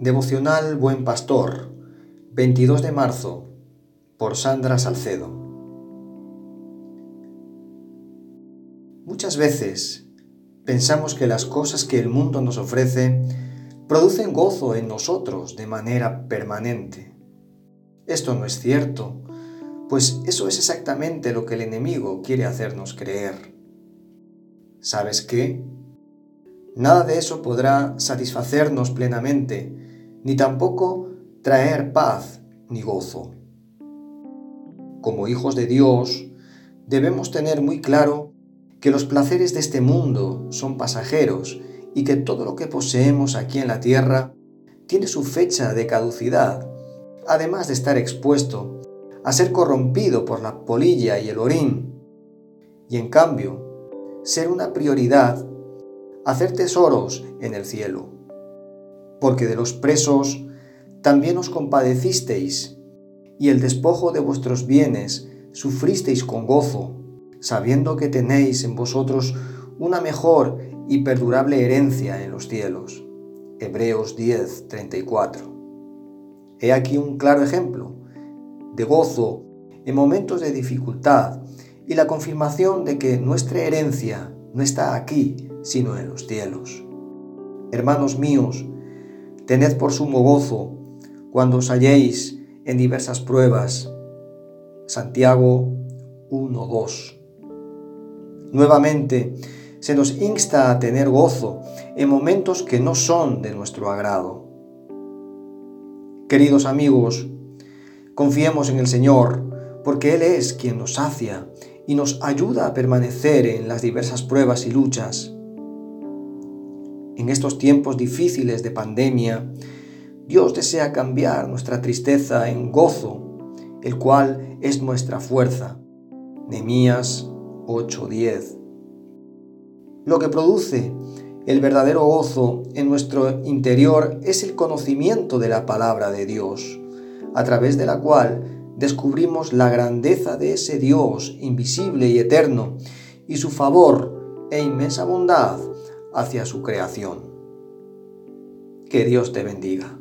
Devocional Buen Pastor, 22 de marzo, por Sandra Salcedo. Muchas veces pensamos que las cosas que el mundo nos ofrece producen gozo en nosotros de manera permanente. Esto no es cierto, pues eso es exactamente lo que el enemigo quiere hacernos creer. ¿Sabes qué? Nada de eso podrá satisfacernos plenamente, ni tampoco traer paz ni gozo. Como hijos de Dios, debemos tener muy claro que los placeres de este mundo son pasajeros y que todo lo que poseemos aquí en la tierra tiene su fecha de caducidad, además de estar expuesto a ser corrompido por la polilla y el orín, y en cambio ser una prioridad hacer tesoros en el cielo. Porque de los presos también os compadecisteis, y el despojo de vuestros bienes sufristeis con gozo, sabiendo que tenéis en vosotros una mejor y perdurable herencia en los cielos. Hebreos 10, 34. He aquí un claro ejemplo de gozo en momentos de dificultad y la confirmación de que nuestra herencia no está aquí, sino en los cielos. Hermanos míos, tened por sumo gozo cuando os halléis en diversas pruebas. Santiago 1.2. Nuevamente, se nos insta a tener gozo en momentos que no son de nuestro agrado. Queridos amigos, confiemos en el Señor, porque Él es quien nos sacia y nos ayuda a permanecer en las diversas pruebas y luchas. En estos tiempos difíciles de pandemia, Dios desea cambiar nuestra tristeza en gozo, el cual es nuestra fuerza. Nehemías 8:10. Lo que produce el verdadero gozo en nuestro interior es el conocimiento de la palabra de Dios, a través de la cual descubrimos la grandeza de ese Dios invisible y eterno y su favor e inmensa bondad hacia su creación. Que Dios te bendiga.